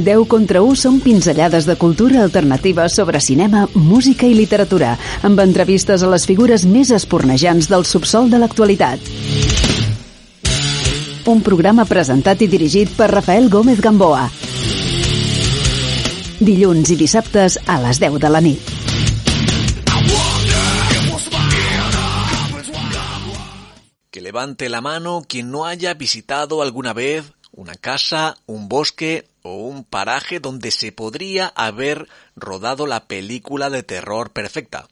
10 contra 1 són pinzellades de cultura alternativa sobre cinema, música i literatura, amb entrevistes a les figures més espornejants del subsol de l'actualitat. Un programa presentat i dirigit per Rafael Gómez Gamboa. Dilluns i dissabtes a les 10 de la nit. Que levante la mano quien no haya visitado alguna vez una casa, un bosque o un paraje donde se podría haber rodado la película de terror perfecta.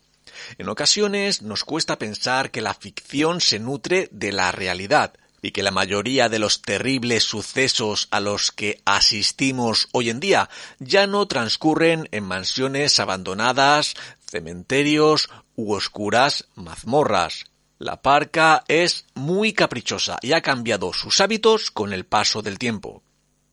En ocasiones nos cuesta pensar que la ficción se nutre de la realidad y que la mayoría de los terribles sucesos a los que asistimos hoy en día ya no transcurren en mansiones abandonadas, cementerios u oscuras mazmorras. La parca es muy caprichosa y ha cambiado sus hábitos con el paso del tiempo.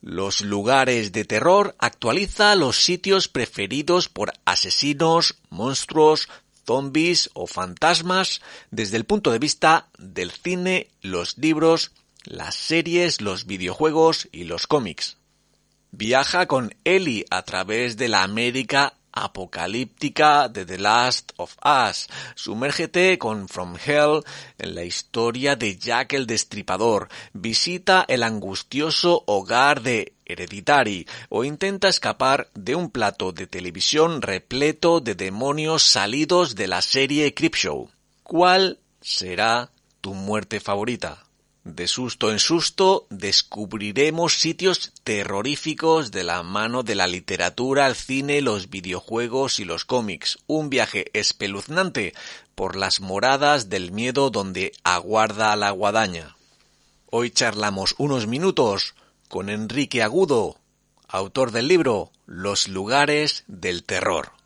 Los lugares de terror actualiza los sitios preferidos por asesinos, monstruos, zombies o fantasmas desde el punto de vista del cine, los libros, las series, los videojuegos y los cómics. Viaja con Ellie a través de la América apocalíptica de The Last of Us. Sumérgete con From Hell en la historia de Jack el Destripador. Visita el angustioso hogar de Hereditary o intenta escapar de un plato de televisión repleto de demonios salidos de la serie Creepshow. ¿Cuál será tu muerte favorita? De susto en susto descubriremos sitios terroríficos de la mano de la literatura, el cine, los videojuegos y los cómics. Un viaje espeluznante por las moradas del miedo donde aguarda la guadaña. Hoy charlamos unos minutos con Enrique Agudo, autor del libro Los lugares del terror.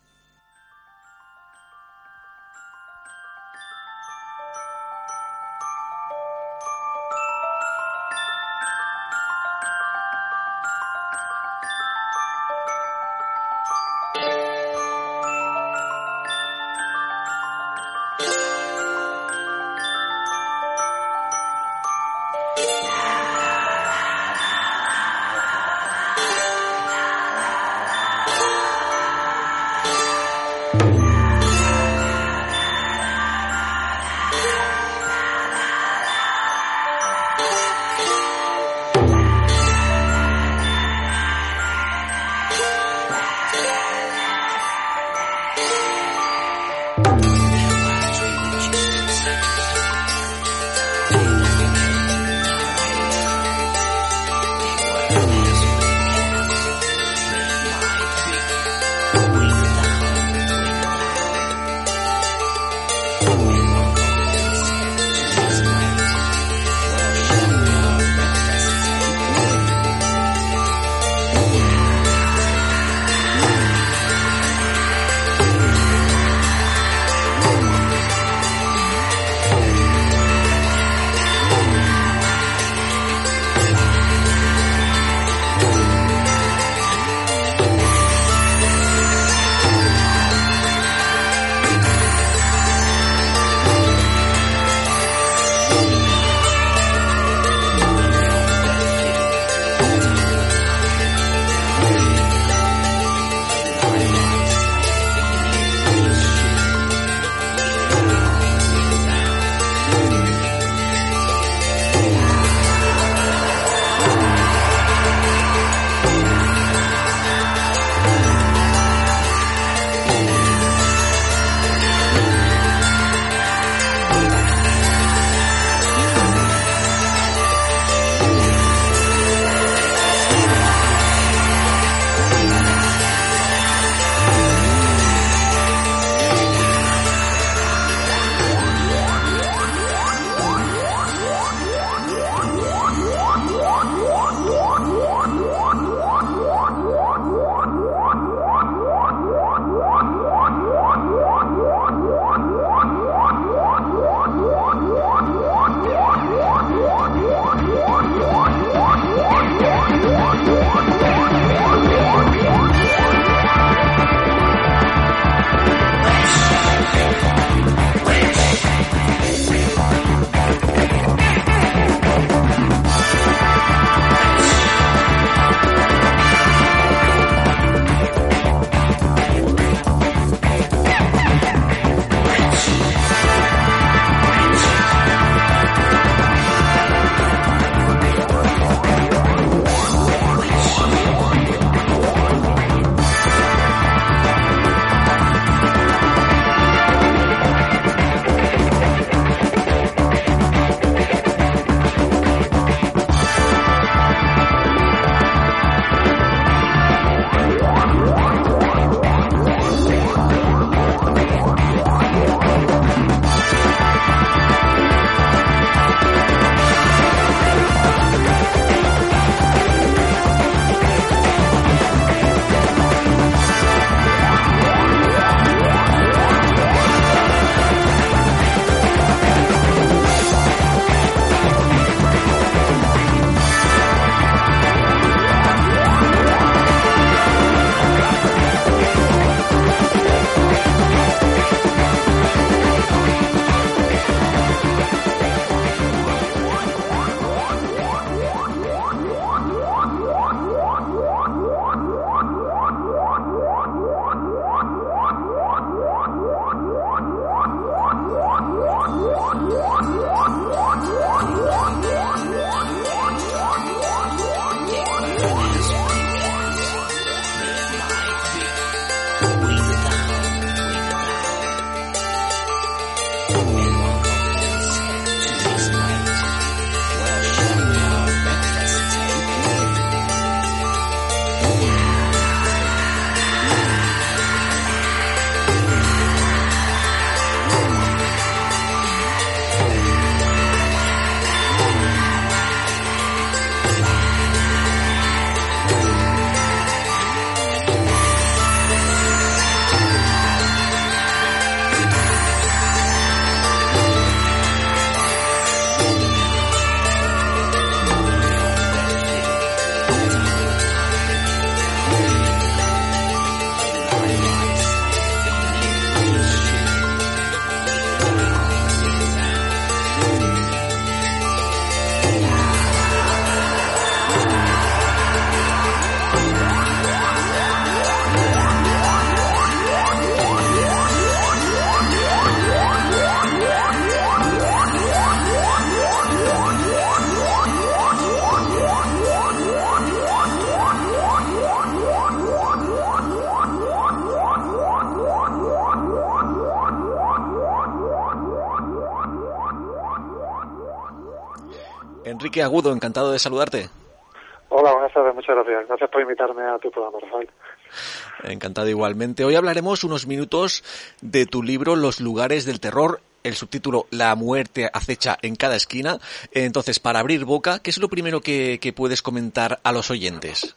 Enrique Agudo, encantado de saludarte. Hola, buenas tardes, muchas gracias. Gracias por invitarme a tu programa, Rafael. Encantado igualmente. Hoy hablaremos unos minutos de tu libro Los lugares del terror, el subtítulo La muerte acecha en cada esquina. Entonces, para abrir boca, ¿qué es lo primero que, puedes comentar a los oyentes?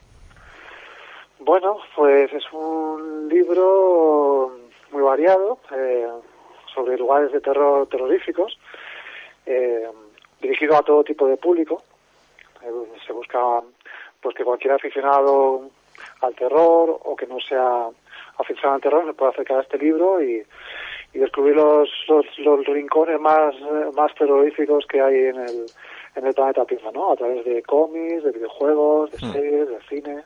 Bueno, pues es un libro muy variado eh, sobre lugares de terror terroríficos, eh, dirigido a todo tipo de público. Eh, se busca pues que cualquier aficionado al terror o que no sea aficionado al terror se pueda acercar a este libro y, descubrir los, los, rincones más, más terroríficos que hay en el, en el planeta Tierra, ¿no? A través de cómics, de videojuegos, de hmm. series, de cine.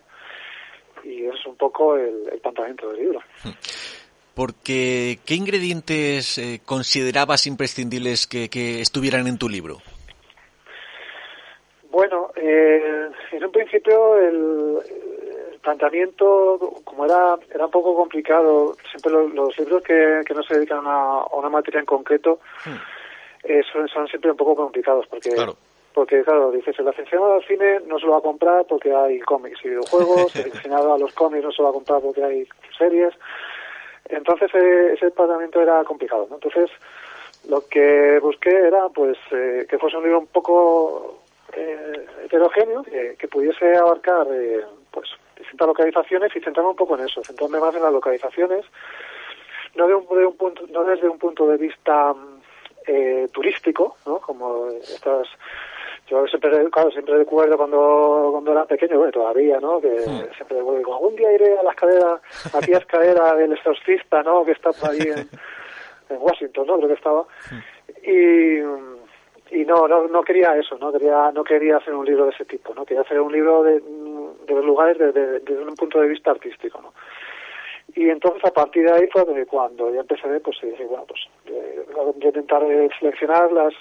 Y es un poco el, el planteamiento del libro. Hmm. Porque, ¿qué ingredientes eh, considerabas imprescindibles que, que estuvieran en tu libro? Bueno, eh, en un principio el, planteamiento, como era era un poco complicado, siempre los, libros que, que, no se dedican a, una materia en concreto hmm. eh, son, siempre un poco complicados, porque porque claro, dices, el aficionado al cine no se lo va a comprar porque hay cómics y videojuegos, el aficionado a los cómics no se lo va a comprar porque hay series, entonces eh, ese planteamiento era complicado, ¿no? Entonces lo que busqué era pues eh, que fuese un libro un poco eh, heterogéneo, que pudiese abarcar eh, pues distintas localizaciones y centrarme un poco en eso, centrarme más en las localizaciones, no de un, de un punto, no desde un punto de vista eh, turístico, ¿no? Como estas yo siempre, claro, siempre recuerdo cuando, cuando era pequeño, bueno, todavía, ¿no? Que hmm. siempre recuerdo, algún día iré a la escalera, a escalera del exorcista, ¿no? Que está por ahí en, en Washington, ¿no? Creo que estaba. Y, y no, no, no quería eso, no quería, no quería hacer un libro de ese tipo, ¿no? Quería hacer un libro de, de los lugares desde, desde un punto de vista artístico, ¿no? Y entonces a partir de ahí fue cuando ya empecé, pues dije, bueno, pues eh, intentar seleccionar las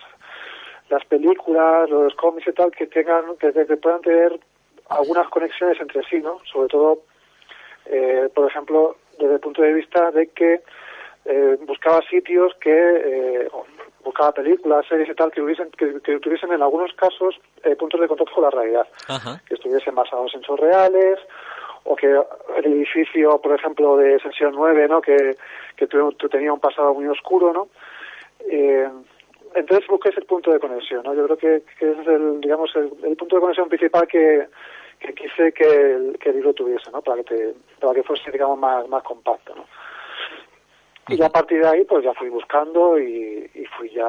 las películas, los cómics y tal, que tengan, que, puedan tener algunas conexiones entre sí, ¿no? Sobre todo, eh, por ejemplo, desde el punto de vista de que eh, buscaba sitios que eh, buscaba películas, series y tal que hubiesen que, tuviesen en algunos casos eh, puntos de contacto con la realidad, que estuviesen basados en hechos reales o que el edificio, por ejemplo, de Sesión 9, ¿no? que, que tenía un pasado muy oscuro, ¿no? Eh, entonces busqué ese punto de conexión, ¿no? Yo creo que, que es el, digamos, el, punto de conexión principal que, que quise que el, que el libro tuviese, ¿no? Para que, para que fuese, digamos, más, más compacto, ¿no? Y a partir de ahí, pues ya fui buscando y, fui ya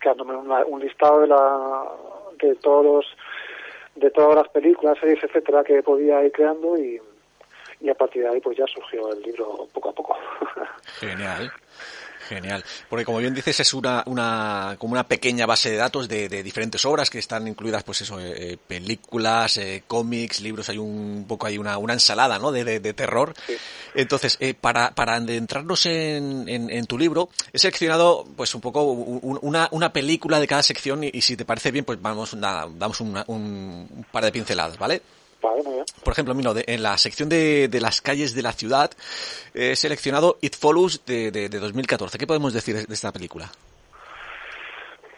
quedándome un listado de la de todos de todas las películas, series, etcétera, que podía ir creando y, y a partir de ahí, pues ya surgió el libro poco a poco. Genial. Genial, porque como bien dices es una, una como una pequeña base de datos de, diferentes obras que están incluidas, pues eso, eh, eh, películas, eh, cómics, libros, hay un poco hay una, una ensalada, ¿no? De, de, terror. Entonces, para para adentrarnos en, en, tu libro he seleccionado, pues un poco una, una película de cada sección y, si te parece bien, pues vamos damos un par de pinceladas, ¿vale? Por ejemplo, mira, en la sección de, de, las calles de la ciudad he seleccionado It Follows de, de, 2014. ¿Qué podemos decir de esta película?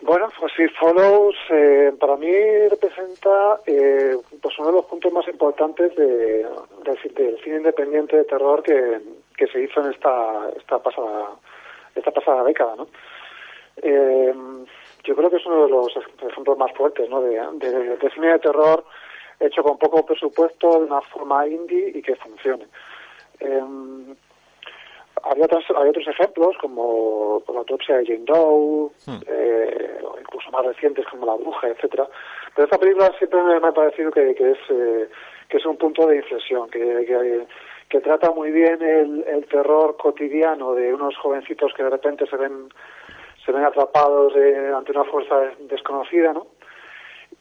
Bueno, pues It Follows eh, para mí representa eh, pues uno de los puntos más importantes de, del cine independiente de terror que, que se hizo en esta, esta pasada esta pasada década, ¿no? Eh, yo creo que es uno de los ejemplos más fuertes, ¿no? De, de cine de terror hecho con poco presupuesto, de una forma indie y que funcione. Eh, había, otros, hay otros ejemplos como la autopsia de Jane Doe, hmm. eh, o incluso más recientes como La Bruja, etcétera. Pero esta película siempre me, ha parecido que, que es eh, que es un punto de inflexión, que, que, que trata muy bien el, el, terror cotidiano de unos jovencitos que de repente se ven se ven atrapados ante una fuerza desconocida, ¿no?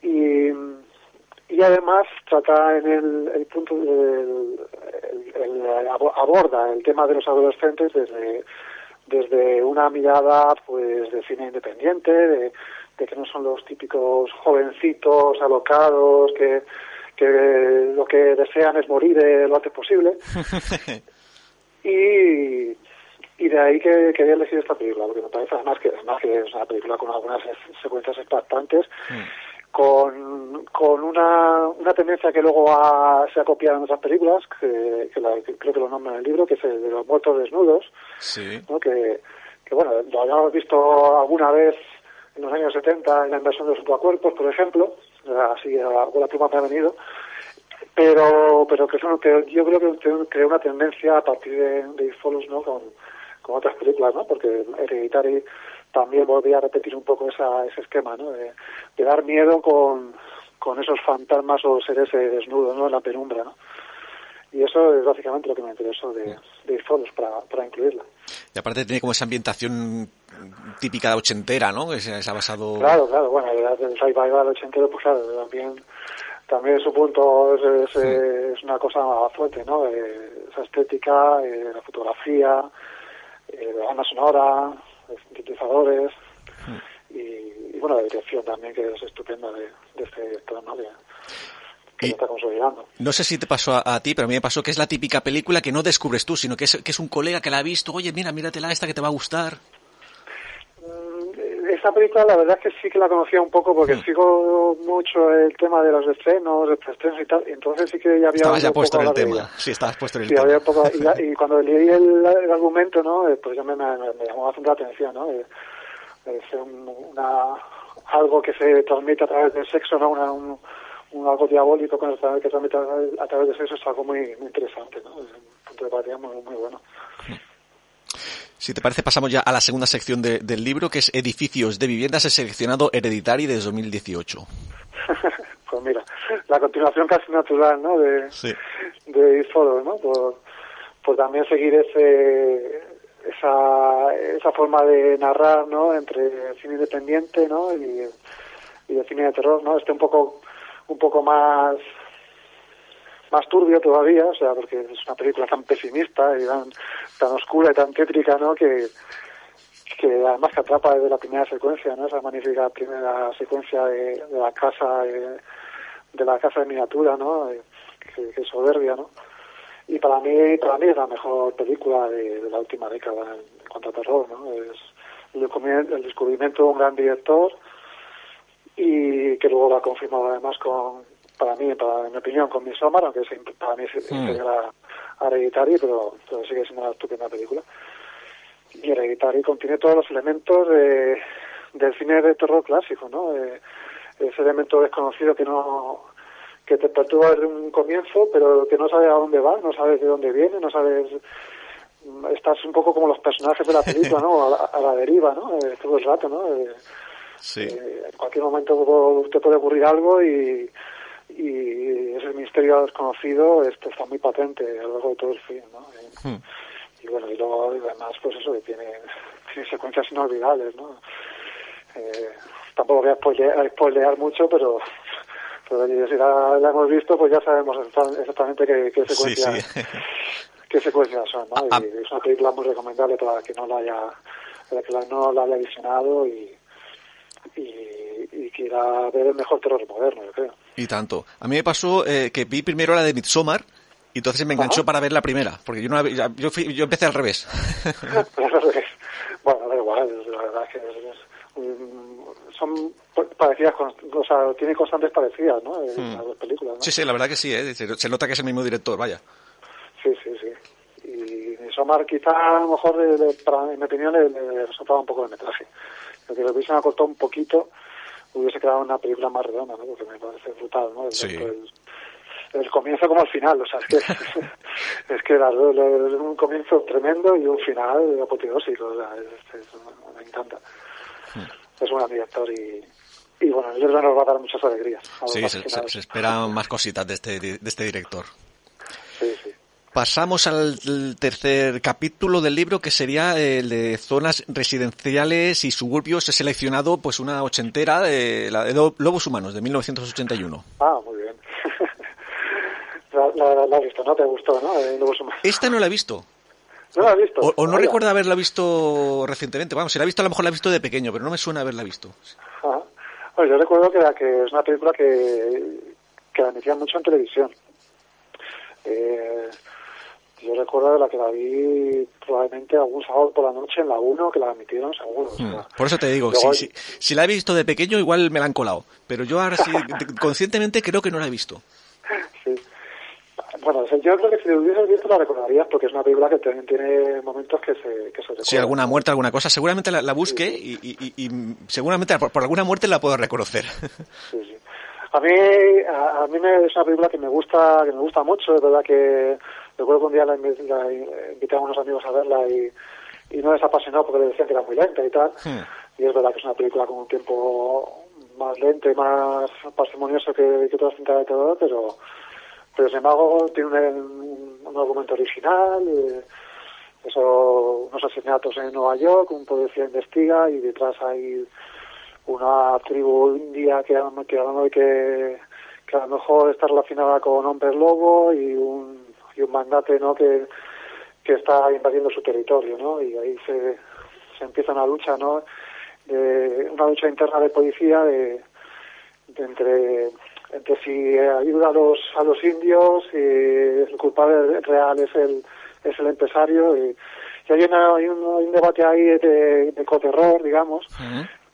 Y, y además trata en el, el punto del, aborda el tema de los adolescentes desde desde una mirada pues de cine independiente de, que no son los típicos jovencitos alocados que que lo que desean es morir lo antes posible. Y y de ahí que quería elegir esta película porque me parece además que además que es una película con algunas secuencias impactantes. Mm con, con una, una tendencia que luego se ha copiado en otras películas, que, creo que lo nombra en el libro, que es el de los muertos desnudos, ¿no? que, que, bueno, lo habíamos visto alguna vez en los años 70 en la inversión de los cuerpos, por ejemplo, así con la pluma me ha venido, pero pero que, son, que yo creo que creó una tendencia a partir de, de ¿no? con, con otras películas, ¿no? porque Hereditary también volvía a repetir un poco esa, ese esquema, ¿no? De, dar miedo con, con esos fantasmas o seres desnudos, ¿no? En la penumbra, ¿no? Y eso es básicamente lo que me interesó de, de para, para incluirla. Y aparte tiene como esa ambientación típica de ochentera, ¿no? Que se, ha basado... Claro, claro, bueno, el revival ochentero, pues claro, también, también su punto es, es, una cosa fuerte, ¿no? Eh, esa estética, eh, la fotografía, eh, la banda sonora, sintetizadores hmm. y, bueno, la dirección también que es estupenda de, de este director, ¿no? que está consolidando. No sé si te pasó a, ti, pero a mí me pasó que es la típica película que no descubres tú, sino que es, que es un colega que la ha visto, oye, mira, míratela esta que te va a gustar esa película la verdad es que sí que la conocía un poco porque mm. sigo mucho el tema de los estrenos, estrenos y tal, y entonces sí que ya había... Estabas ya puesto en el tema, sí, estabas puesto en el tema. Había poco, y, cuando leí el, argumento, ¿no? Eh, pues ya me, me, llamó bastante la atención, ¿no? Eh, es una, algo que se transmite a través del sexo, ¿no? Una, un, algo diabólico que se transmite a través del sexo es algo muy, muy interesante, ¿no? Es un punto de partida muy, muy bueno. Si te parece, pasamos ya a la segunda sección del libro, que es Edificios de Viviendas, el seleccionado Hereditary de 2018. pues mira, la continuación casi natural, ¿no? De, sí. de ¿no? Por, también seguir ese, esa, esa forma de narrar, ¿no? Entre cine independiente, ¿no? Y, y el cine de terror, ¿no? Este un poco, un poco más más turbio todavía, o sea, porque es una película tan pesimista y tan, tan oscura y tan tétrica, ¿no? Que, además que atrapa desde la primera secuencia, ¿no? Esa magnífica primera secuencia de, la casa, de, la casa de miniatura, ¿no? Eh, que, soberbia, ¿no? Y para mí, para mí es la mejor película de, la última década en, cuanto a terror, ¿no? Es el, descubrimiento de un gran director y que luego lo ha confirmado además con, para mí, para mi opinión, con Midsommar, aunque para mí es mm. Hereditary, pero, pero sigue siendo una estupenda película. Y Hereditary contiene todos los elementos de, del cine de terror clásico, ¿no? Eh, ese elemento desconocido que no que te perturba desde un comienzo, pero que no sabes a dónde va, no sabes de dónde viene, no sabes estás un poco como los personajes de la película, ¿no? A la, deriva, ¿no? Eh, todo el rato, ¿no? Eh, sí. Eh, en cualquier momento te puede ocurrir algo y, y ese misterio desconocido esto está muy patente a lo largo de todo el film, ¿no? Y, hmm. bueno, y luego además pues eso que tiene, tiene secuencias inolvidables, ¿no? Eh, tampoco voy a spoilear, mucho, pero pero si la, hemos visto pues ya sabemos exactamente qué, qué secuencias qué secuencias son, ¿no? Ah, y es una película muy recomendable para que no la haya para que no la haya visionado y, y quiera ver el mejor terror moderno, yo creo. Y tanto. A mí me pasó eh, que vi primero la de Midsommar y entonces me enganchó para ver la primera, porque yo no yo, yo empecé al revés. bueno, da igual, la verdad es que son parecidas, o sea, tiene constantes parecidas, ¿no? Hmm. las dos películas, ¿no? Sí, sí, la verdad que sí, ¿eh? se, nota que es el mismo director, vaya. Sí, sí, sí. Y Midsommar quizá a lo mejor, para, en mi opinión, le, le resultaba un poco de metraje. Lo que lo hubiesen acortado un poquito hubiese quedado una película más redonda, ¿no? Porque me parece brutal, ¿no? El, el, comienzo como el final, o sea, es que, es que es un comienzo tremendo y un final apoteósico, o sea, me encanta. Hmm. Es un gran director y, y bueno, yo creo que nos va a dar muchas alegrías. Sí, se, se, esperan más cositas de este, de este director. Sí, sí. Pasamos al tercer capítulo del libro, que sería el de zonas residenciales y suburbios. He seleccionado pues una ochentera, de, la de Lobos Humanos, de 1981. Ah, muy bien. la, la, has visto, ¿no? ¿Te gustó, no? Lobos Humanos. Esta no la he visto. ¿No la has visto? O, no recuerdo haberla visto recientemente. Vamos, si la he visto, a lo mejor la he visto de pequeño, pero no me suena haberla visto. Ah, bueno, yo recuerdo que, que es una película que, que la emitían mucho en televisión. Eh, Yo recuerdo la que la vi probablemente algún sábado por la noche en la 1 que la emitieron seguro. Hmm. por eso te digo, si, si, la he visto de pequeño igual me la han colado, pero yo ahora sí, conscientemente creo que no la he visto. Sí. Bueno, yo creo que si lo hubieses visto la recordarías porque es una película que también tiene momentos que se, que se Sí, alguna muerte, alguna cosa. Seguramente la, la busque Y, y, y, seguramente por, alguna muerte la puedo reconocer. Sí, sí. A mí, a, mí me, es una película que me gusta, que me gusta mucho. Es verdad que recuerdo que un día la, invité a unos amigos a verla y, y no les apasionó porque le decían que era muy lenta y tal. Y es verdad que es una película con un tiempo más lento y más parsimonioso que, que otras cintas de terror, pero, pero sin embargo tiene un, un, argumento original. Eh, eso, unos asesinatos en Nueva York, un policía investiga y detrás hay una tribu india que, que que, que a lo mejor está relacionada con hombres lobo y un, y un mandate ¿no? que, que está invadiendo su territorio ¿no? y ahí se, se empieza una lucha ¿no? de, una lucha interna de policía de, entre entre si ayuda a los a los indios y el culpable real es el es el empresario y, y hay, una, hay, un, hay, un, debate ahí de, de coterror digamos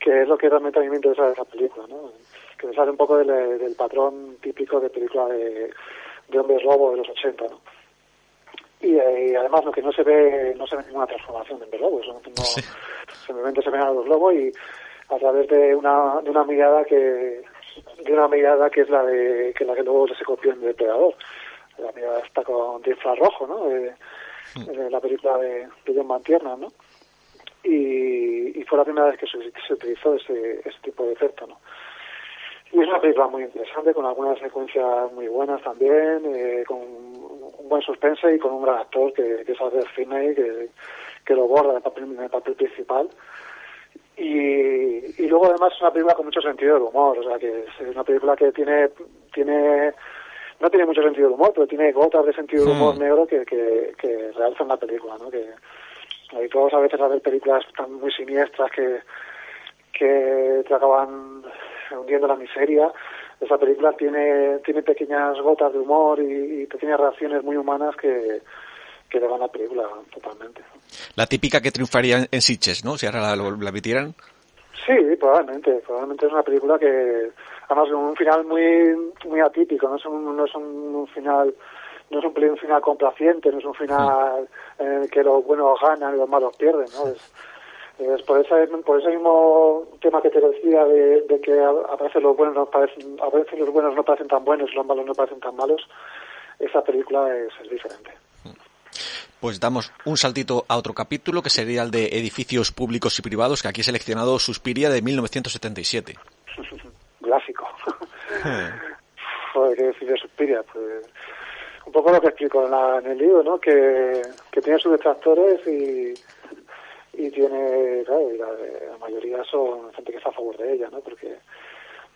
que es lo que realmente a mí me interesa de esa película, ¿no? Que sale un poco del, del patrón típico de película de, de hombres lobo de los 80, ¿no? Y, eh, además lo que no se ve, no se ve ninguna transformación de hombres lobos, ¿no? simplemente se ven a los lobos y a través de una, de una mirada que de una mirada que es la de que la que luego se copió en Depredador. La mirada está con de infrarrojo, ¿no? De, de la película de, de John Mantierna, ¿no? y, y fue la primera vez que se, se utilizó ese, ese tipo de efecto, ¿no? Y es una película muy interesante, con algunas secuencias muy buenas también, eh, con un buen suspense y con un gran actor que, que es Albert Finney, que, que lo borra en el papel, en el papel principal. Y, y luego además es una película con mucho sentido del humor, o sea que es una película que tiene, tiene no tiene mucho sentido del humor, pero tiene gotas de sentido del humor hmm. negro que, que, que realzan la película, ¿no? Que, todos a veces a ver películas tan muy siniestras que, que te acaban hundiendo la miseria. Esa película tiene, tiene pequeñas gotas de humor y, pequeñas reacciones muy humanas que, que le van a la película totalmente. La típica que triunfaría en Sitges, ¿no? Si ahora la, la emitieran. Sí, probablemente. Probablemente es una película que, además, un final muy muy atípico, no es un, no es un final no es un, final complaciente, no es un final en el que los buenos ganan y los malos pierden, ¿no? Es, por, ese, por ese mismo tema que te decía de, que a, veces los buenos no parecen, a veces los buenos no parecen tan buenos y los malos no parecen tan malos, esa película es, diferente. Pues damos un saltito a otro capítulo que sería el de edificios públicos y privados, que aquí he seleccionado Suspiria de 1977. Clásico. Joder, qué decir Suspiria, pues un poco lo que explico en, el libro, ¿no? Que, tiene sus detractores y, y tiene, claro, y la, mayoría son gente que está a favor de ella, ¿no? Porque,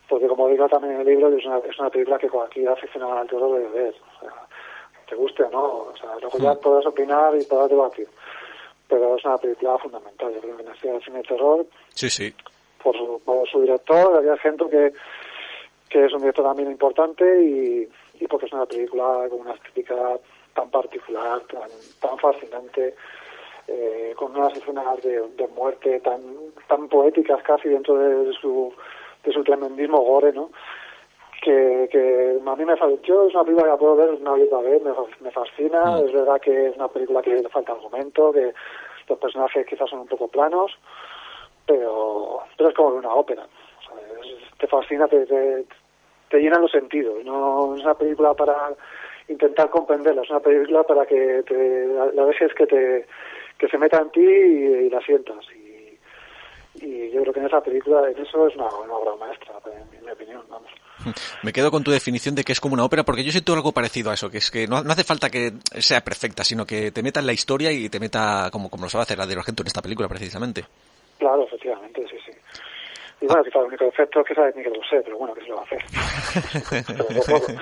porque como digo también en el libro, es una, es una película que cualquier aficionado al terror debe ver. O sea, te guste o no, o sea, luego ya puedes opinar y puedes debatir. Pero es una película fundamental, yo creo que nació el cine de terror. Sí, sí. Por su, por su director, había gente que, que es un director también importante y y porque es una película con una estética tan particular, tan, tan fascinante, eh, con unas escenas de, de, muerte tan tan poéticas casi dentro de su de su tremendismo gore, ¿no? Que, que a mí me faltó, es una película que la puedo ver una y otra vez, me, me fascina, mm. es verdad que es una película que le falta argumento, que los personajes quizás son un poco planos, pero, pero es como una ópera, te fascina, te, te, te llenan los sentidos. No es una película para intentar comprenderla, es una película para que te, la, dejes que te que se meta en ti y, la sientas. Y, y, yo creo que en esa película, en eso es una, obra maestra, en mi opinión, vamos. Me quedo con tu definición de que es como una ópera, porque yo siento algo parecido a eso, que es que no, hace falta que sea perfecta, sino que te meta en la historia y te meta como, como lo sabe hacer la de Argento en esta película, precisamente. Claro, efectivamente, sí, sí. Y bueno, quizás el único defecto es que sabes ni que lo sé, pero bueno, que se lo va a hacer.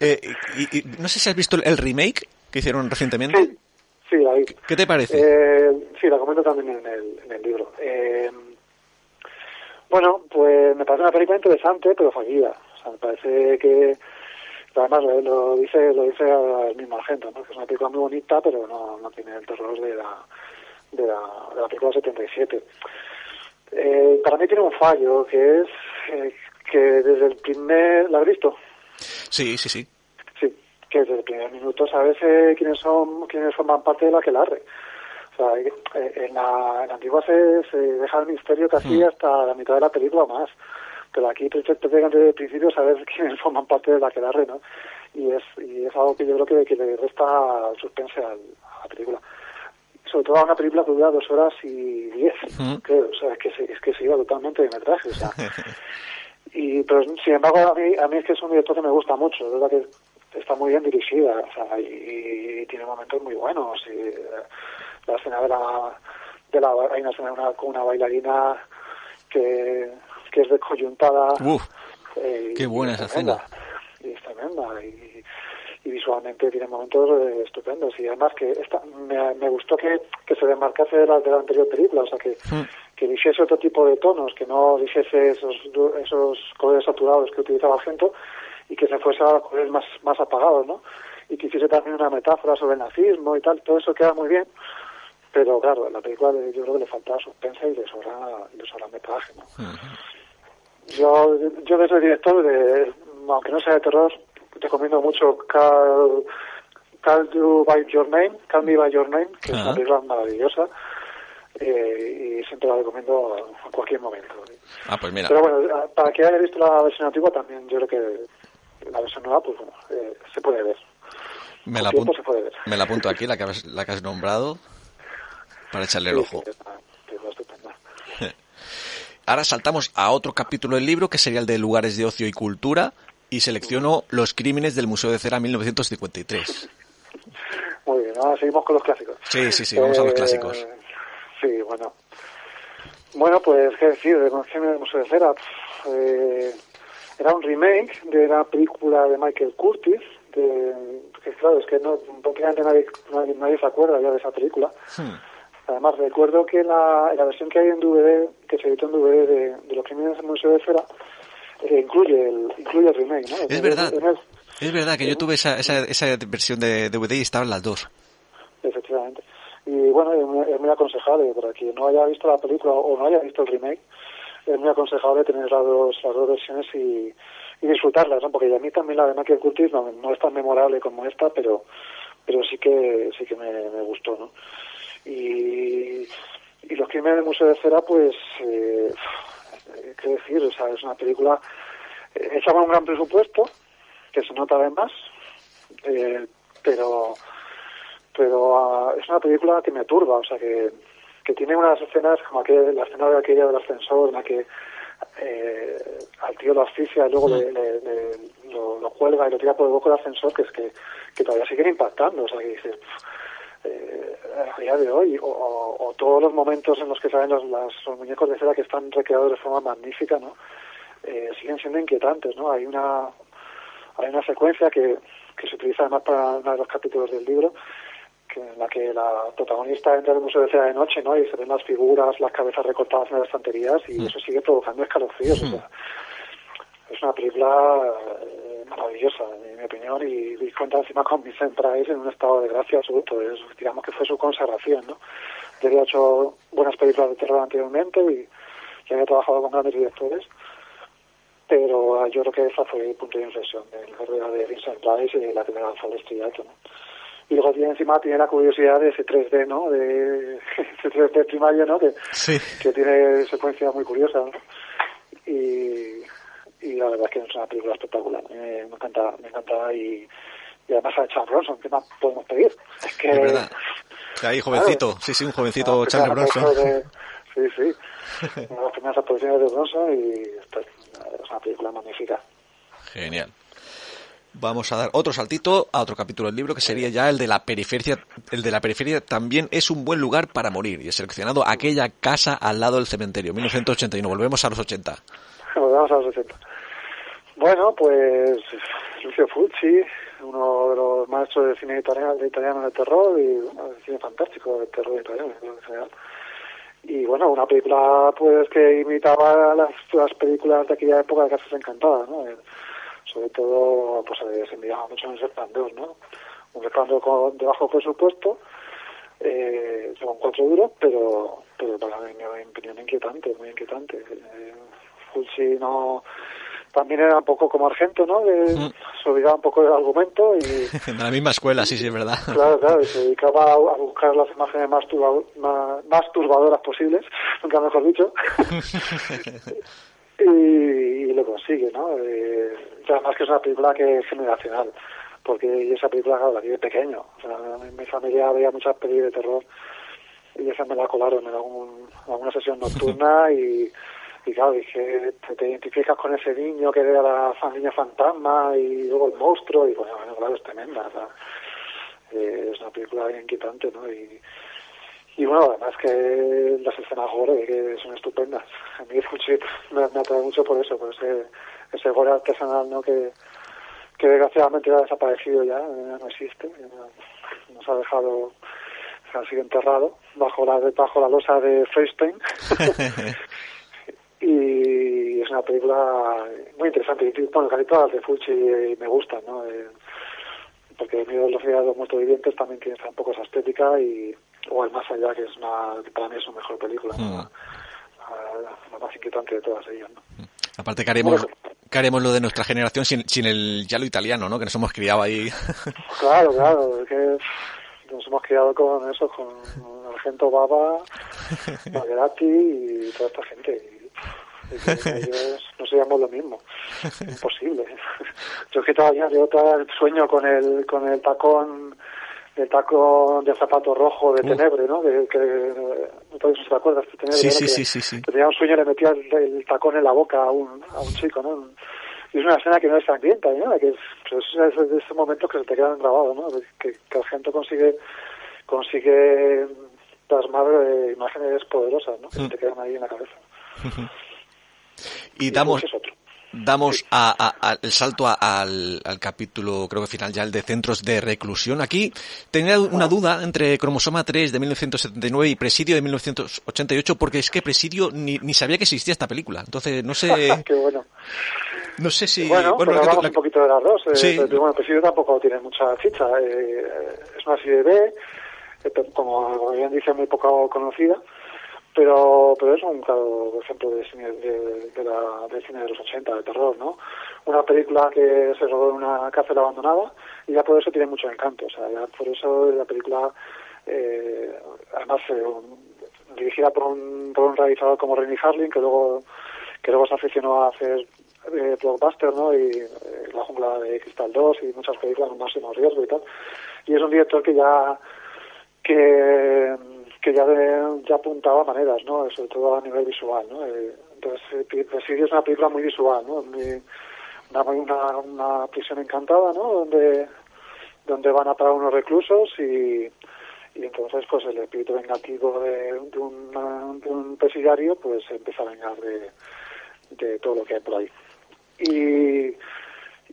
eh, y, no sé si has visto el remake que hicieron recientemente. Sí, sí la vi. ¿Qué te parece? Eh, sí, la comento también en el, en el libro. Eh, bueno, pues me parece una película interesante, pero fallida. O sea, me parece que además lo, dice lo dice el mismo Argento, ¿no? que es una película muy bonita, pero no, no tiene el terror de la, de la, de la película 77. Eh, para mí tiene un fallo, que es eh, que desde el primer... ¿La has visto? Sí, sí, sí. Que desde el primer minuto sabes eh, quiénes son quiénes forman parte de la que larre. O sea, eh, en la, en la antigua se, se deja el misterio casi Mm. hasta la mitad de la película o más. Pero aquí prácticamente desde el principio sabes quiénes forman parte de la que larre, ¿no? Y es, y es algo que yo creo que, que le resta suspense al- a la película sobre todo a una película que dura dos horas y diez, Mm. creo, o sea, es que se, es que se iba totalmente de metraje, o sea. y, pero sin embargo, a mí, a mí es que es un director que me gusta mucho, es verdad que está muy bien dirigida, o sea, y, y tiene momentos muy buenos, y la escena de la, de la, hay una escena una- con una bailarina que, que es descoyuntada. Uf, eh, qué buena es esa tremenda, Y es tremenda, y, y visualmente tiene momentos eh, estupendos y además que esta, me, me gustó que, que se desmarcase de la, de la anterior película, o sea que, Mm. que eligiese otro tipo de tonos, que no eligiese esos, esos colores saturados que utilizaba Argento y que se fuese a colores más, más apagados, ¿no? Y que hiciese también una metáfora sobre el nazismo y tal, todo eso queda muy bien, pero claro, la película yo creo que le faltaba suspense y le sobra, le sobra metraje, ¿no? Yo, yo desde director, de, aunque no sea de terror, recomiendo mucho Call, Call You By Your Name, Call Me By Your Name, que es una película maravillosa eh, y siempre la recomiendo en cualquier momento. ah, pues mira, Pero bueno, para que haya visto la versión antigua también, yo creo que la versión nueva, pues bueno, eh, se puede ver. me la, apunto, se puede ver. me la apunto aquí, la que, has, la que has nombrado, para echarle el ojo. Ahora saltamos a otro capítulo del libro, que sería el de lugares de ocio y cultura, y selecciono Los crímenes del Museo de Cera 1953. Muy bien, ahora seguimos con los clásicos. Sí, sí, sí, vamos a los Eh, clásicos. Sí, bueno. Bueno, pues, ¿qué decir? De Concepción del Museo de Cera. Eh, era un remake de una película de Michael Curtis, de, que claro, es que no, prácticamente nadie, nadie, nadie se acuerda ya de esa película. Hmm. Además, recuerdo que la, la versión que hay en DVD, que se editó en DVD de, de Los Crímenes del Museo de Cera, eh, incluye, el, incluye el remake, ¿no? Es verdad. El- Es verdad que yo tuve esa, esa, esa versión de DVD y estaban las dos. Efectivamente. Y bueno, es muy aconsejable para quien no haya visto la película o no haya visto el remake, es muy aconsejable tener las dos, las dos versiones y, disfrutarlas, ¿no? Porque a mí también la de Michael Curtis no, no es tan memorable como esta, pero pero sí que sí que me, me gustó, ¿no? Y, y los crímenes del Museo de Cera, pues, eh, qué decir, o sea, es una película eh, hecha con un gran presupuesto, que se nota además, eh, pero pero ah, es una película que me turba, o sea, que, que tiene unas escenas como aquel, la escena de aquella del ascensor en la que eh, al tío lo asfixia y luego le, le- le- lo, lo cuelga y lo tira por el boco del ascensor, que es que, que todavía siguen impactando, o sea, que dices, eh, a día de hoy, o, o- o todos los momentos en los que salen los, las- los muñecos de cera que están recreados de forma magnífica, ¿no? Eh, siguen siendo inquietantes, ¿no? Hay una hay una secuencia que, que se utiliza además para uno de los capítulos del libro, que en la que la protagonista entra al museo de cera de noche, ¿no? Y se ven las figuras, las cabezas recortadas en las estanterías y eso sigue provocando escalofríos. o sea, es una película eh, maravillosa, en mi opinión, y, y cuenta encima con Vincent Price en un estado de gracia absoluto. Es, digamos que fue su consagración, ¿no? Ya había hecho buenas películas de terror anteriormente y, y había trabajado con grandes directores, pero ah, yo creo que esa fue el punto de inflexión de la carrera de Vincent Price y la que me lanzó al estrellato, ¿no? Y luego tiene encima tiene la curiosidad de ese 3D, ¿no? De ese 3D primario, ¿no? Que, Sí. que tiene secuencias muy curiosas, ¿no? Y, y la verdad es que es una película espectacular. Me, me encanta, me encanta y, y además a Charles Bronson, ¿qué más podemos pedir? Es que... Es verdad. Ahí, jovencito. Sí, sí, un jovencito primera Bronson. de- sí, sí. Una de las primeras apariciones de Bronson y esta es una película magnífica. Genial. Vamos a dar otro saltito a otro capítulo del libro que sería ya el de la periferia. El de la periferia también es un buen lugar para morir y he seleccionado aquella casa al lado del cementerio, 1981. Volvemos a los 80. Volvemos a los 80. Bueno, pues Lucio Fulci, uno de los maestros de cine italiano de, italiano de terror y bueno, cine fantástico de terror italiano en general. Y bueno, una película pues que imitaba las, las películas de aquella época de Casas Encantadas, ¿no? Sobre todo, pues se enviaba mucho en el resplandor, ¿no? Un resplandor con, de bajo presupuesto, eh, son cuatro duros, pero, pero para mí, mi opinión, inquietante, muy inquietante. Eh, Fulci no también era un poco como Argento, ¿no? Que mm. se olvidaba un poco del argumento y... de la misma escuela, sí, sí, es verdad. Claro, claro, y se dedicaba a, buscar las imágenes más, más, turbadoras posibles, nunca mejor dicho. y, lo consigue, ¿no? Eh, además que es una película que es generacional, porque esa película, claro, la vi de pequeño. O sea, en mi familia veía muchas películas de terror y esa me la colaron en algún, alguna sesión nocturna y y claro, dije, te, identificas con ese niño que era la niña fantasma y luego el monstruo, y bueno, claro, es tremenda, eh, es una película bien inquietante, ¿no? Y, y bueno, además que las escenas gore, que son estupendas. A mí me, me atrae mucho por eso, por ese, ese gore artesanal, ¿no? Que, que desgraciadamente ha desaparecido ya, no existe, nos ha dejado, se ha sido enterrado bajo la, bajo la losa de Feinstein. y es una película muy interesante y bueno casi todas las de Fulci me gustan no eh, porque el miedo de los de los muertos vivientes también tiene un poco esa estética y o el más allá que es una para mí es una mejor película mm. la, más inquietante de todas ellas ¿no? Aparte que haremos, que haremos lo de nuestra generación sin, sin el ya lo italiano no que nos hemos criado ahí claro claro que nos hemos criado con eso con Argento Baba y toda esta gente ellos no seríamos lo mismo. Imposible. Yo es que todavía todo el sueño con el, con el tacón el tacón de zapato rojo de Tenebre, ¿no? Que, que no sé si te acuerdas de Tenebre. Sí, sí, sí, sí, tenía un sueño y le metía el, tacón en la boca a un, a un chico, ¿no? Y es una escena que no es sangrienta, ¿no? Que es, pues, es de esos momentos que se te quedan grabados, ¿no? Que, que el gente consigue, consigue plasmar eh, imágenes poderosas, ¿no? Que se mm. te quedan ahí en la cabeza. Y damos, damos a, el salto al, capítulo, creo que final ya, el de centros de reclusión. Aquí tenía una duda entre Cromosoma 3 de 1979 y Presidio de 1988, porque es que Presidio ni, ni sabía que existía esta película. Entonces, no sé. Qué bueno. No sé si. Bueno, bueno pues hablamos un poquito de las dos. Eh, sí. pero, bueno, Presidio tampoco tiene mucha ficha. Eh, es una serie B, eh, como bien dice, muy poco conocida pero pero es un claro ejemplo de cine de, la, cine de los 80 de terror no una película que se rodó en una cárcel abandonada y ya por eso tiene mucho encanto o sea ya por eso la película eh, además eh, dirigida por un, por un realizador como Renny Harlin que luego que luego se aficionó a hacer eh, blockbuster no y la jungla de cristal 2 y muchas películas con máximo riesgo y tal. Y es un director que ya que que ya, ya apuntaba maneras, ¿no? Sobre todo a nivel visual, ¿no? Eh, entonces, eh, Presidio es una película muy visual, ¿no? una, una, una, prisión encantada, ¿no? Donde, donde van a parar unos reclusos y, y entonces, pues, el espíritu vengativo de, de, de un presidiario, pues, empieza a vengar de, de todo lo que hay por ahí. Y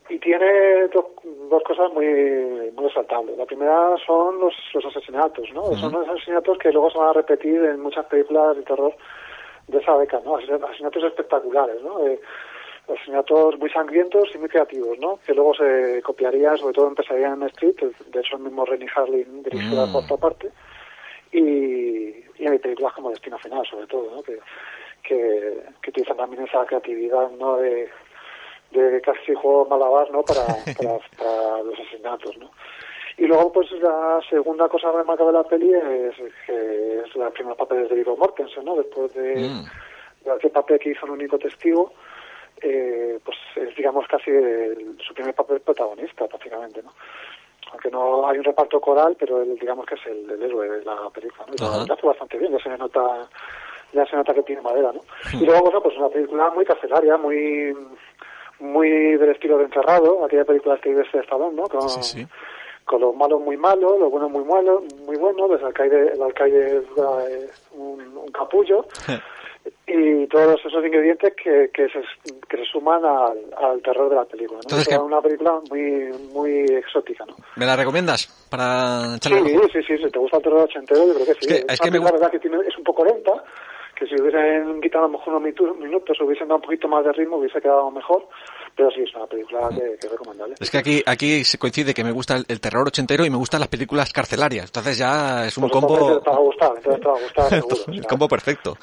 y tiene dos, dos cosas muy muy resaltables. La primera son los, los asesinatos, ¿no? Son los asesinatos que luego se van a repetir en muchas películas de terror de esa década, ¿no? Asesinatos espectaculares, ¿no? Eh, asesinatos muy sangrientos y muy creativos, ¿no? Que luego se copiaría, sobre todo empezaría en Street, de hecho el mismo Renny Harlin dirigió por otra parte, y, y hay películas como Destino Final, sobre todo, ¿no? Que, que, que utilizan también esa creatividad, ¿no? De, de casi juego malabar ¿no? para, para, los asesinatos. ¿no? Y luego, pues la segunda cosa remarcable de la peli es que es la primera papel de Viggo Mortensen, ¿no? Después de, mm. aquel papel que hizo el único testigo, eh, pues es, digamos, casi su primer papel protagonista, prácticamente, ¿no? Aunque no hay un reparto coral, pero él, digamos que es el, héroe de la película, ¿no? Y lo hace bastante bien, ya se nota ya se nota que tiene madera, ¿no? Mm. Y luego, bueno, pues una película muy carcelaria, muy muy del estilo de Encerrado, aquella película que ves de Stallone, ¿no? Con, con los malos muy malos, los buenos muy malos, muy buenos, el alcaide, el alcaide es un, capullo, y todos esos ingredientes que, que, se, que se suman al, al terror de la película. ¿no? es una película muy muy exótica, ¿no? ¿Me la recomiendas para echarle sí, sí, sí, si te gusta el terror ochentero, yo creo que sí. Es que, es que me... La verdad que tiene, es un poco lenta, que si hubiesen quitado a lo mejor unos minutos, hubiesen dado un poquito más de ritmo, hubiese quedado mejor, pero sí, es una película que, es recomendable. Es que aquí, aquí se coincide que me gusta el, terror ochentero y me gustan las películas carcelarias. Entonces ya es un pues combo... Te va a gustar, entonces te va a gustar seguro. el combo perfecto.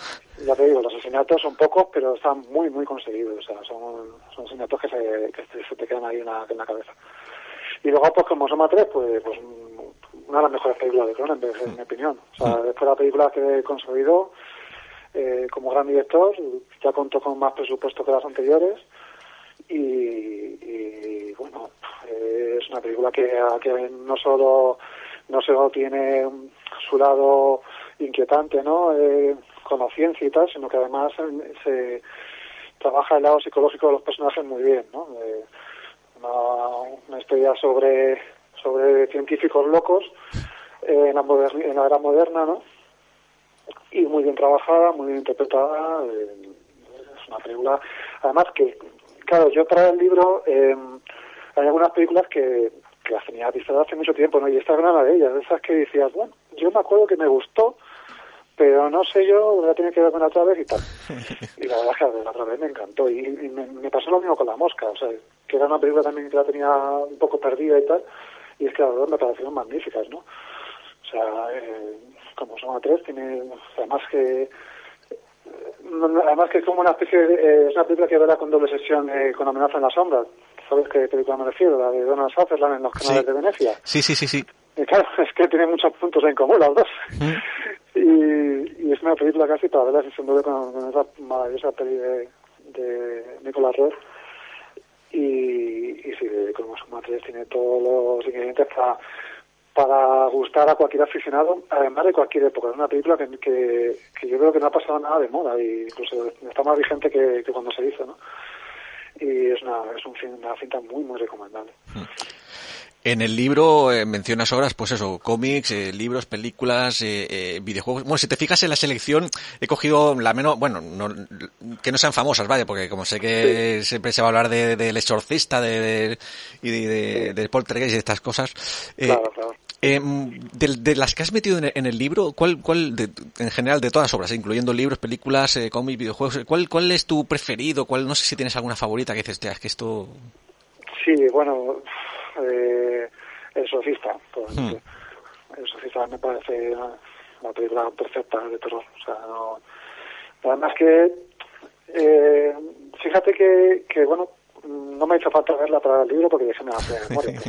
Ya te digo, los asesinatos son pocos, pero están muy, muy conseguidos. O sea, son, son asesinatos que se, que se te quedan ahí en la, en la cabeza. Y luego, pues como Soma 3, pues, pues una de las mejores películas de Cronenberg, en mi opinión. O sea, mm. después de la película que he conseguido eh, como gran director, ya contó con más presupuesto que las anteriores y, bueno, eh, es una película que, que no solo no solo tiene su lado inquietante, ¿no? Eh, con la ciencia y tal, sino que además se trabaja el lado psicológico de los personajes muy bien, ¿no? una, historia sobre sobre científicos locos en, la en la era moderna, ¿no? Y muy bien trabajada, muy bien interpretada. es una película, además que claro, yo para el libro eh, hay algunas películas que, las tenía vistas hace mucho tiempo, ¿no? Y esta es una de ellas, de esas que decías, bueno, yo me acuerdo que me gustó, pero no sé yo, voy a tener que ver con otra vez y tal. Y la verdad es que la otra vez me encantó. Y, me, pasó lo mismo con La Mosca, o sea, que era una película también que la tenía un poco perdida y tal, y es que las dos me parecieron magníficas, ¿no? O sea, eh, como son tres, tiene, además que además que es como una especie de, eh, es una película que verá con doble sesión eh, con amenaza en la sombra. ¿sabes qué película me refiero? la de Donald Sutherland en los canales de Venecia. Sí, sí, sí, sí. Y claro, es que tiene muchos puntos en común las dos. Mm. y, y, es una película casi para verla sin duda con, con esa maravillosa peli de, de Nicolas Roth. Y, y sí, como su matriz tiene todos los ingredientes para para gustar a cualquier aficionado, además de cualquier época. Es una película que, que, yo creo que no ha pasado nada de moda y incluso está más vigente que, cuando se hizo, ¿no? Y es una, es un, una cinta muy, muy recomendable. Hmm. En el libro eh, mencionas obras, pues eso, cómics, eh, libros, películas, eh, videojuegos. Bueno, si te fijas en la selección, he cogido la menos, bueno, que no sean famosas, vaya, porque como sé que siempre se va a hablar del de, exorcista de, y de, de, poltergeist y de estas cosas. claro, claro. De, las que has metido en el, libro, ¿cuál, cuál en general de todas las obras, incluyendo libros, películas, cómics, videojuegos, ¿cuál, cuál es tu preferido? ¿Cuál, no sé si tienes alguna favorita que dices, es que esto... Sí, bueno, eh, El Sofista, hmm. El Sofista me parece una, película perfecta de terror. O sea, no, además que, eh, fíjate que, que, bueno, no me hizo falta verla para el libro porque ya se me hace memoria.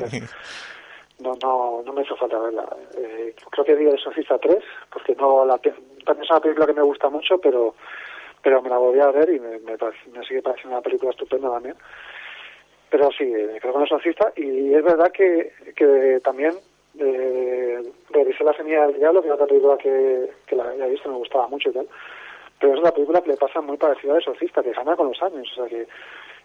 no, no, no me hizo falta verla. Eh, creo que vi El Sofista 3, porque no la, también es una película que me gusta mucho, pero pero me la volví a ver y me, me, me sigue pareciendo una película estupenda también. Pero sí, me quedo con el exorcista y es verdad que, que también eh, revisé La Semilla del Diablo, que es otra película que, que la había visto, me gustaba mucho y tal. Pero es una película que le pasa muy parecida al exorcista, que gana con los años. O sea, que,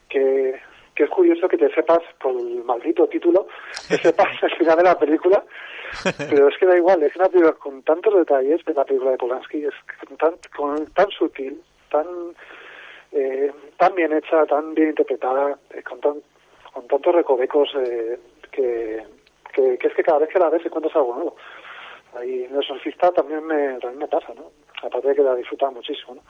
que, que es curioso que te sepas, por el maldito título, que sepas el final de la película. Pero es que da igual, es una película con tantos detalles de la película de Polanski, es tan, con, tan sutil, tan eh, tan bien hecha, tan bien interpretada, eh, con, tan, con tantos recovecos eh, que, que, es que cada vez que la ves encuentras algo nuevo. Y en el surfista también me, también me pasa, ¿no? Aparte de que la disfruta muchísimo, ¿no?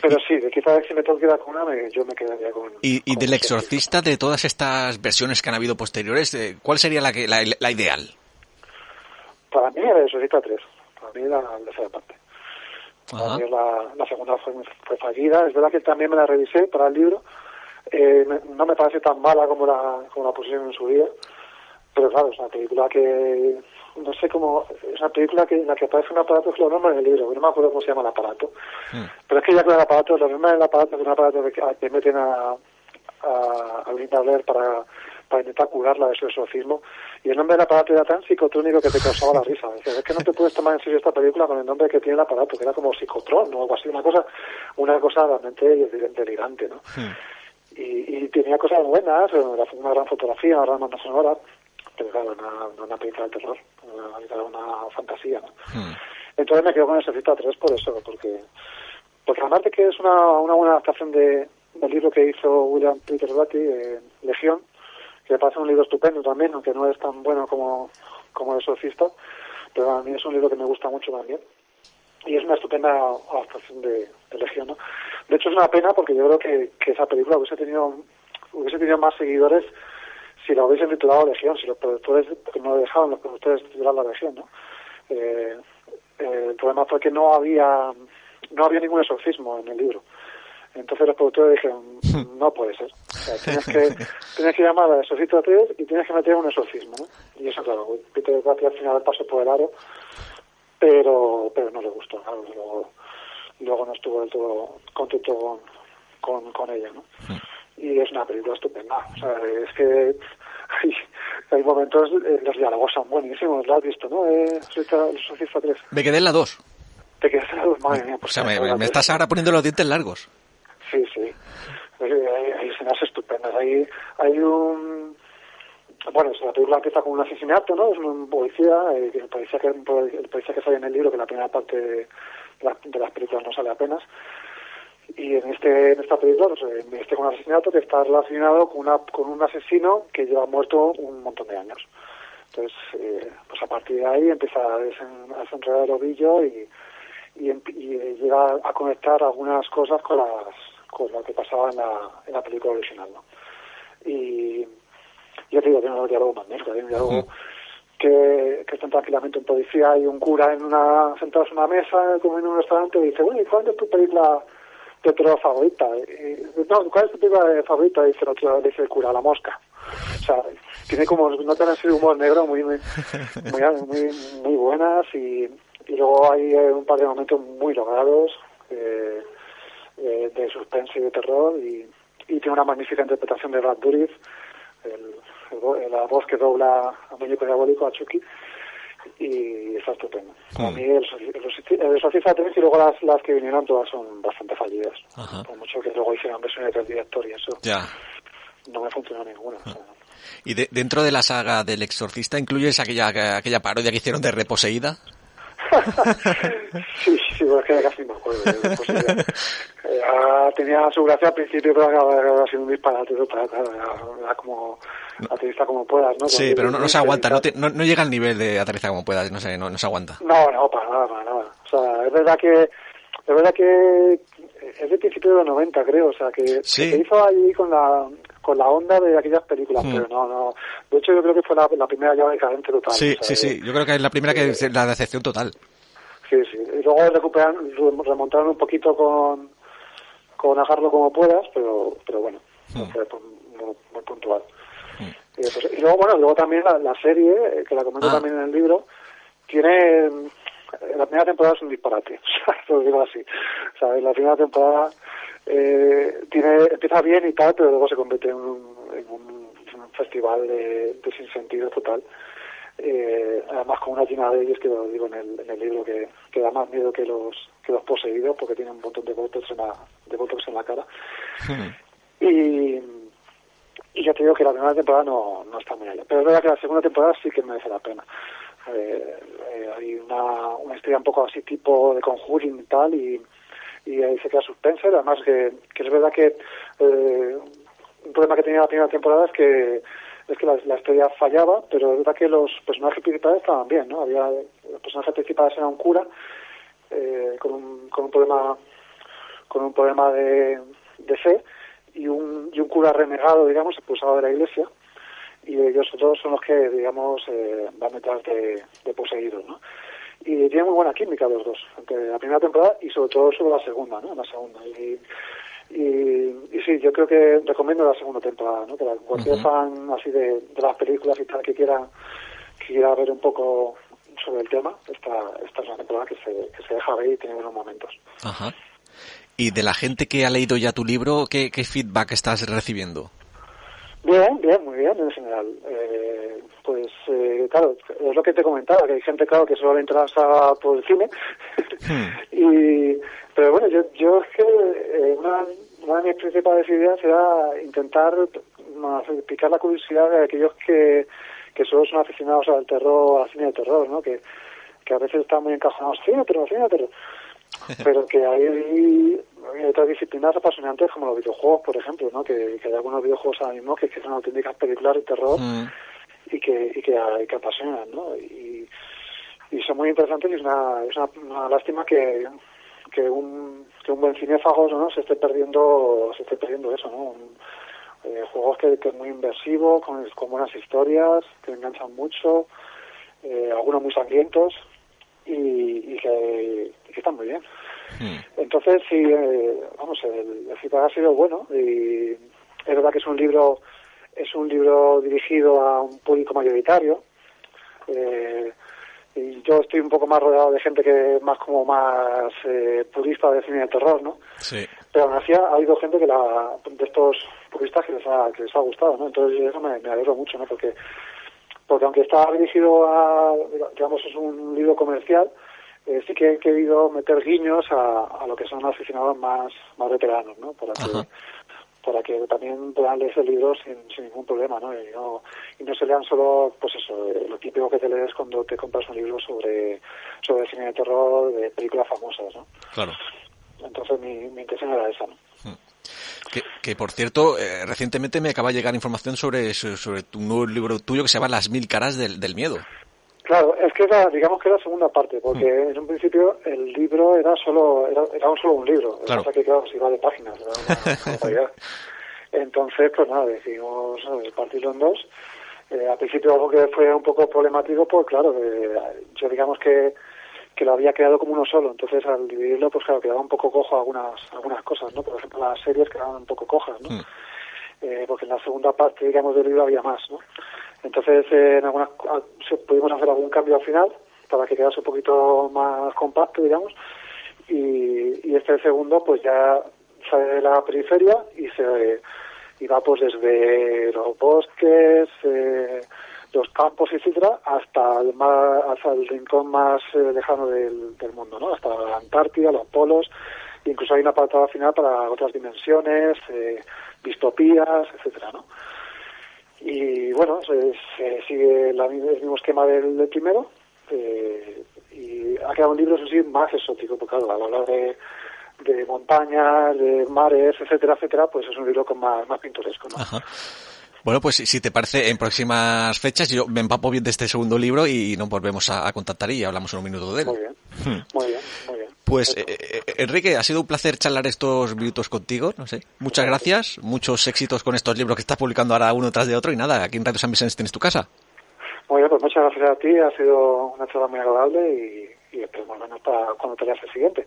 Pero sí, de quizás si me tengo que quedar con una, yo me quedaría con... ¿Y, y del exorcista, de todas estas versiones que han habido posteriores, eh, cuál sería la, que, la, la ideal? Para mí el exorcista 3, para mí la, la tercera parte. Para mí la, la segunda fue, fue fallida, es verdad que también me la revisé para el libro, eh, no me parece tan mala como la, como la pusieron en su día, pero claro, es una película que, no sé cómo, es una película que, en la que aparece un aparato que lo nombra en el libro, no me acuerdo cómo se llama el aparato, hmm. pero es que ya con el aparato, lo mismo el aparato que un aparato que, que meten a, a, a Linda Blair para, para intentar curarla de su exorcismo, y el nombre del aparato era tan psicotrónico que te causaba la risa. es que no te puedes tomar en serio esta película con el nombre que tiene el aparato, que era como psicotrón o algo así, una cosa, una cosa realmente delirante, ¿no? Hmm y, tenía cosas buenas, una gran fotografía, una gran banda sonora, pero claro, una, una película de terror, una, una fantasía. Hmm. Entonces me quedo con el Sofista 3 por eso, porque, porque además de que es una, una buena adaptación de, del libro que hizo William Peter Blatty, eh, Legión, que me parece un libro estupendo también, aunque no es tan bueno como, como El Sofista, pero a mí es un libro que me gusta mucho también y es una estupenda adaptación de, de Legión, ¿no? De hecho, es una pena porque yo creo que, que esa película hubiese tenido hubiese tenido más seguidores si lo hubiesen titulado Legión, si los productores no dejaban los productores titular la Legión, ¿no? Eh, eh, el problema fue que no había no había ningún exorcismo en el libro. Entonces los productores dijeron, no puede ser. O sea, tienes que, tienes que llamar al exorcista 3 y tienes que meter un exorcismo, ¿no? Y eso, claro, Peter Gaty al final pasó por el aro, pero, pero no le gustó, claro, luego, luego no estuvo del todo contento con, con, con ella, ¿no? Y es una película estupenda. O sea, es que hay, hay momentos, eh, los diálogos son buenísimos, lo has visto, ¿no? Eh, Exorcista 3. Me quedé en la 2. Te quedas en la 2, madre mía. O sea, me, me estás ahora poniendo los dientes largos. Sí, sí. Hay, hay escenas estupendas. Hay, hay un... Bueno, la película empieza con un asesinato, ¿no? Es un policía, eh, policía que, el policía que sale en el libro, que la primera parte de, la, de las películas no sale apenas. Y en este en esta película, pues, este con un asesinato que está relacionado con, una, con un asesino que lleva muerto un montón de años. Entonces, eh, pues a partir de ahí empieza a, desen, a desenredar el ovillo y, y, y, llega a conectar algunas cosas con las con lo que pasaba en la, en la película original, ¿no? Y yo te digo, tiene un diálogo magnífico, hay un diálogo que, que están tranquilamente un policía y un cura en una, sentados en una mesa, como en un restaurante, y dice, bueno, ¿y cuál es tu película de terror favorita? Y, no, ¿cuál es tu película favorita? Dice el otro, dice el cura, La Mosca. O sea, tiene como notan ese humor negro muy muy, muy, buenas y, y luego hay un par de momentos muy logrados. Eh, eh, de suspense y de terror y, y, tiene una magnífica interpretación de Brad Dourif, el, la voz que dobla a Muñeco Diabólico, a Chucky, y está estupendo. Mm. A mí el, el, Exorcista 3 y luego las, las que vinieron todas son bastante fallidas, Ajá. por mucho que luego hicieron versiones del director y eso. Ya. No me funcionó ninguna. Ah. O sea, ¿Y de, dentro de la saga del Exorcista incluyes aquella, aquella parodia que hicieron de Reposeída? Sí, sí, bueno, es que casi me acuerdo. Eh, ah, tenía su gracia al principio, pero acaba sido un disparate total. Era como aterriza como puedas, ¿no? Sí, pero no, no se aguanta, no, te, no, no, llega al nivel de aterriza como puedas, no sé, no, no se aguanta. No, no, para nada, para nada. O sea, es verdad que es verdad que es de principio de los 90, creo, o sea, que, sí. que se hizo ahí con la con la onda de aquellas películas, Hmm. pero no, no. De hecho, yo creo que fue la, la primera ya decadente total. Sí, o sea, sí, sí, yo creo que es la primera que es la decepción total. Sí, sí. Y luego recuperan, remontaron un poquito con, con Agarlo como puedas, pero, pero bueno, Hmm. fue muy, muy puntual. Y, pues, y luego, bueno, luego también la, la serie, eh, que la comento Ah. también en el libro, tiene, mm, la primera temporada es un disparate, lo digo así. O sea, en la primera temporada eh, tiene, empieza bien y tal, pero luego se convierte en un, en un, en un festival de, de sinsentido total. Eh, además con una llena de ellos que lo digo en el, en el libro que, que da más miedo que los que los poseídos porque tienen un montón de botox en la, de botox en la cara. Y, y ya te digo que la primera temporada no, no está muy allá pero es verdad que la segunda temporada sí que merece la pena. Eh, eh, hay una, una historia un poco así tipo de conjuring y tal y, y ahí se queda suspense además que, que es verdad que eh, un problema que tenía la primera temporada es que es que la, la historia fallaba, pero es verdad que los personajes principales estaban bien, ¿no? Había los personajes principales era un cura eh, con un con un problema con un problema de, de fe y un y un cura renegado, digamos, expulsado de la iglesia y ellos dos son los que, digamos, eh, van detrás de, de poseídos, ¿no? Y tienen muy buena química los dos, entre la primera temporada y sobre todo sobre la segunda, ¿no? La segunda. Y, y, y sí, yo creo que recomiendo la segunda temporada, ¿no? Que cualquier fan así de, de las películas y tal que quiera que quiera ver un poco sobre el tema, esta, esta es una temporada que se, que se deja ver y tiene buenos momentos. Ajá. Y de la gente que ha leído ya tu libro, ¿qué, qué feedback estás recibiendo? Bien, bien, muy bien en general. Eh, pues eh, claro, es lo que te comentaba, que hay gente, claro, que solo le interesa por el cine. y Pero bueno, yo, yo es que eh, una, una de mis principales ideas era intentar picar la curiosidad de aquellos que, que solo son aficionados al terror, al cine de terror, ¿no? Que, que a veces están muy encajonados, cine, pero cine, pero pero que hay, hay otras disciplinas apasionantes como los videojuegos, por ejemplo, ¿no? Que, que hay algunos videojuegos ahora mismo que, que son auténticas películas de terror Mm. y que y que, y que apasionan, ¿no? Y, y son muy interesantes y es una, es una, una lástima que, que un que un buen cinéfago ¿no? se esté perdiendo se esté perdiendo eso, ¿no? Un, Eh, juegos que, que es muy inversivo, con, con buenas historias, que enganchan mucho, eh, algunos muy sangrientos y, y, que, que están muy bien. Hmm. Entonces, sí, eh, vamos, el, el feedback ha sido bueno y es verdad que es un libro es un libro dirigido a un público mayoritario. Eh, y yo estoy un poco más rodeado de gente que es más como más eh, purista de cine de terror, ¿no? Sí. Pero aún así ha habido gente que la, de estos puristas que les ha, que les ha gustado, ¿no? Entonces eso me, me alegro mucho, ¿no? Porque, porque aunque está dirigido a, digamos, es un libro comercial, eh, sí que he querido meter guiños a, a lo que son aficionados más, más veteranos, ¿no? Para que, Ajá. para que también puedan leer ese libro sin, sin ningún problema, ¿no? Y, no y no se lean solo, pues eso, eh, lo típico que te lees cuando te compras un libro sobre, sobre cine de terror, de películas famosas, ¿no? Claro. Entonces mi, mi intención era esa, ¿no? Que, que, por cierto, eh, recientemente me acaba de llegar información sobre, sobre, sobre tu nuevo libro tuyo que se llama Las mil caras del, del miedo. Claro, es que era, digamos que era la segunda parte, porque Mm. en un principio el libro era solo, era, era un solo un libro, Claro. que claro, se iba de páginas, era una. Entonces, pues nada, decidimos eh, partirlo en dos. Eh, al principio algo que fue un poco problemático, pues claro, eh, yo digamos que, que lo había creado como uno solo, entonces al dividirlo, pues claro, quedaba un poco cojo algunas, algunas cosas, ¿no? Por ejemplo, las series quedaban un poco cojas, ¿no? Mm. eh, porque en la segunda parte, digamos, del libro había más, ¿no? Entonces, eh, en algunas ah, pudimos hacer algún cambio al final para que quedase un poquito más compacto, digamos, y, y este segundo, pues ya sale de la periferia y se y va pues desde los bosques, eh, los campos, etcétera, hasta el mar, hasta el rincón más eh, lejano del, del mundo, ¿no? Hasta la Antártida, los polos, incluso hay una apartado final para otras dimensiones, eh, distopías, etcétera, ¿no? Y bueno, se, se sigue la, el mismo esquema del, primero eh, y ha quedado un libro, sí, más exótico, porque claro, al hablar de, de montañas, de mares, etcétera, etcétera, pues es un libro con más, más pintoresco, ¿no? Bueno, pues si- te parece, en próximas fechas yo me empapo bien de este segundo libro y nos volvemos a, a contactar y hablamos en un minuto de él. Muy bien, Hmm. muy bien, muy bien. Pues, Perfecto. eh, eh, Enrique, ha sido un placer charlar estos minutos contigo, no sé. Muchas gracias, muchos éxitos con estos libros que estás publicando ahora uno tras de otro y nada, aquí en Radio San Vicente tienes tu casa. Muy bien, pues muchas gracias a ti, ha sido una charla muy agradable y, y esperemos vernos para cuando te el siguiente.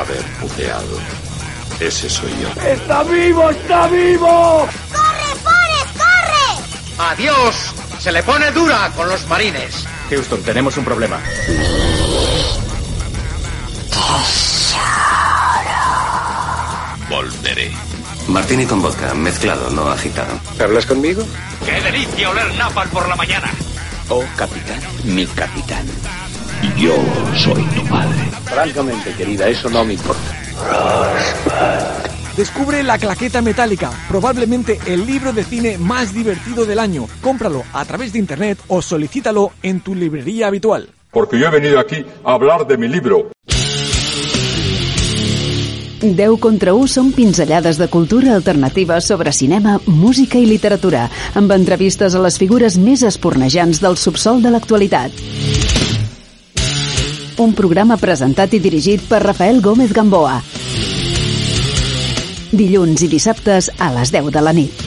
haber puteado. Ese soy yo. ¡Está vivo! ¡Está vivo! ¡Corre, Forrest, corre! ¡Adiós! Se le pone dura con los marines. Houston, tenemos un problema. Volveré. Martini con vodka, mezclado, no agitado. ¿Hablas conmigo? ¡Qué delicia oler napal por la mañana! Oh, capitán, mi capitán. Yo soy tu padre. Francamente, querida, eso no me importa. Descubre La Claqueta Metálica, probablemente el libro de cine más divertido del año. Cómpralo a través de internet o solicítalo en tu librería habitual. Porque yo he venido aquí a hablar de mi libro. 10 contra 1 són pinzellades de cultura alternativa sobre cinema, música i literatura, amb entrevistes a les figures més espornejants del subsol de l'actualitat. Un programa presentat i dirigit per Rafael Gómez Gamboa. Dilluns i dissabtes a les 10 de la nit.